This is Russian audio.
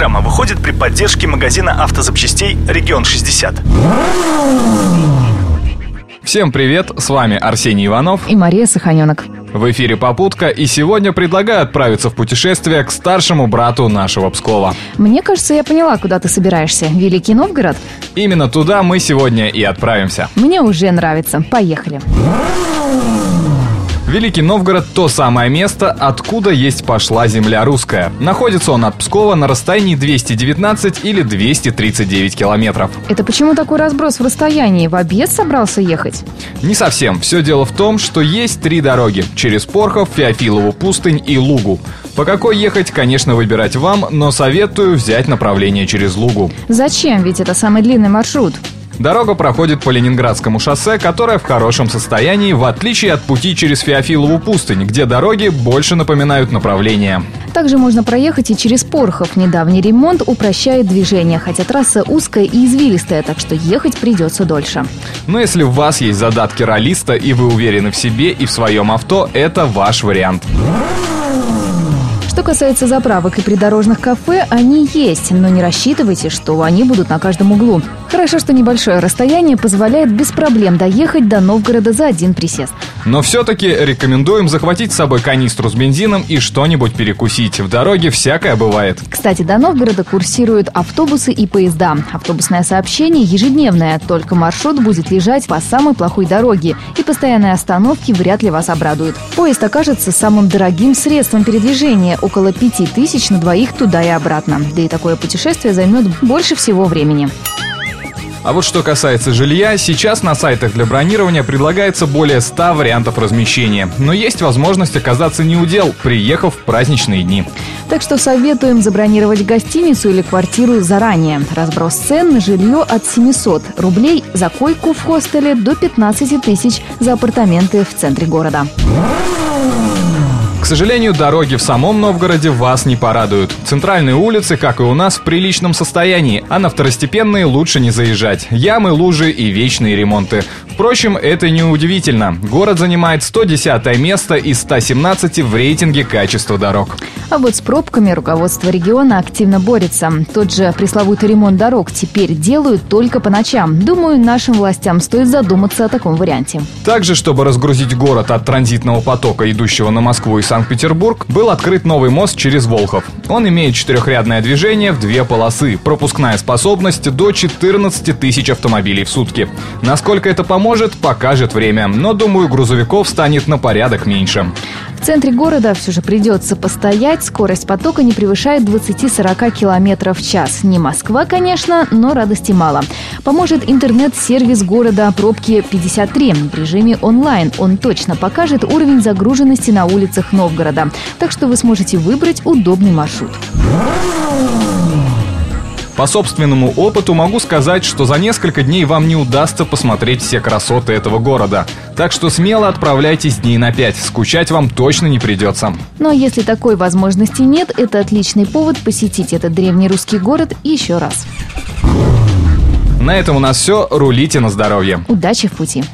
программа выходит при поддержке магазина автозапчастей «Регион 60». Всем привет, с вами Арсений Иванов и Мария Саханенок. В эфире «Попутка» и сегодня предлагаю отправиться в путешествие к старшему брату нашего Пскова. Мне кажется, я поняла, куда ты собираешься. Великий Новгород? Именно туда мы сегодня и отправимся. Мне уже нравится. Поехали. Великий Новгород – то самое место, откуда есть пошла земля русская. Находится он от Пскова на расстоянии 219 или 239 километров. Это почему такой разброс в расстоянии? В обед собрался ехать? Не совсем. Все дело в том, что есть три дороги – через Порхов, Феофилову пустынь и Лугу. По какой ехать, конечно, выбирать вам, но советую взять направление через Лугу. Зачем? Ведь это самый длинный маршрут. Дорога проходит по Ленинградскому шоссе, которое в хорошем состоянии, в отличие от пути через Феофилову пустынь, где дороги больше напоминают направление. Также можно проехать и через Порхов. Недавний ремонт упрощает движение, хотя трасса узкая и извилистая, так что ехать придется дольше. Но если у вас есть задатки ролиста и вы уверены в себе и в своем авто, это ваш вариант. Что касается заправок и придорожных кафе, они есть, но не рассчитывайте, что они будут на каждом углу. Хорошо, что небольшое расстояние позволяет без проблем доехать до Новгорода за один присест. Но все-таки рекомендуем захватить с собой канистру с бензином и что-нибудь перекусить. В дороге всякое бывает. Кстати, до Новгорода курсируют автобусы и поезда. Автобусное сообщение ежедневное, только маршрут будет лежать по самой плохой дороге, и постоянные остановки вряд ли вас обрадуют. Поезд окажется самым дорогим средством передвижения – около пяти тысяч на двоих туда и обратно. Да и такое путешествие займет больше всего времени. А вот что касается жилья, сейчас на сайтах для бронирования предлагается более 100 вариантов размещения. Но есть возможность оказаться не у дел, приехав в праздничные дни. Так что советуем забронировать гостиницу или квартиру заранее. Разброс цен на жилье от 700 рублей за койку в хостеле до 15 тысяч за апартаменты в центре города сожалению, дороги в самом Новгороде вас не порадуют. Центральные улицы, как и у нас, в приличном состоянии, а на второстепенные лучше не заезжать. Ямы, лужи и вечные ремонты. Впрочем, это не удивительно. Город занимает 110 место из 117 в рейтинге качества дорог. А вот с пробками руководство региона активно борется. Тот же пресловутый ремонт дорог теперь делают только по ночам. Думаю, нашим властям стоит задуматься о таком варианте. Также, чтобы разгрузить город от транзитного потока, идущего на Москву и Санкт-Петербург, был открыт новый мост через Волхов. Он имеет четырехрядное движение в две полосы, пропускная способность до 14 тысяч автомобилей в сутки. Насколько это поможет, может, покажет время, но, думаю, грузовиков станет на порядок меньше. В центре города все же придется постоять. Скорость потока не превышает 20-40 км в час. Не Москва, конечно, но радости мало. Поможет интернет-сервис города «Пробки 53» в режиме онлайн. Он точно покажет уровень загруженности на улицах Новгорода. Так что вы сможете выбрать удобный маршрут. По собственному опыту могу сказать, что за несколько дней вам не удастся посмотреть все красоты этого города. Так что смело отправляйтесь дней на пять. Скучать вам точно не придется. Но если такой возможности нет, это отличный повод посетить этот древний русский город еще раз. На этом у нас все. Рулите на здоровье. Удачи в пути.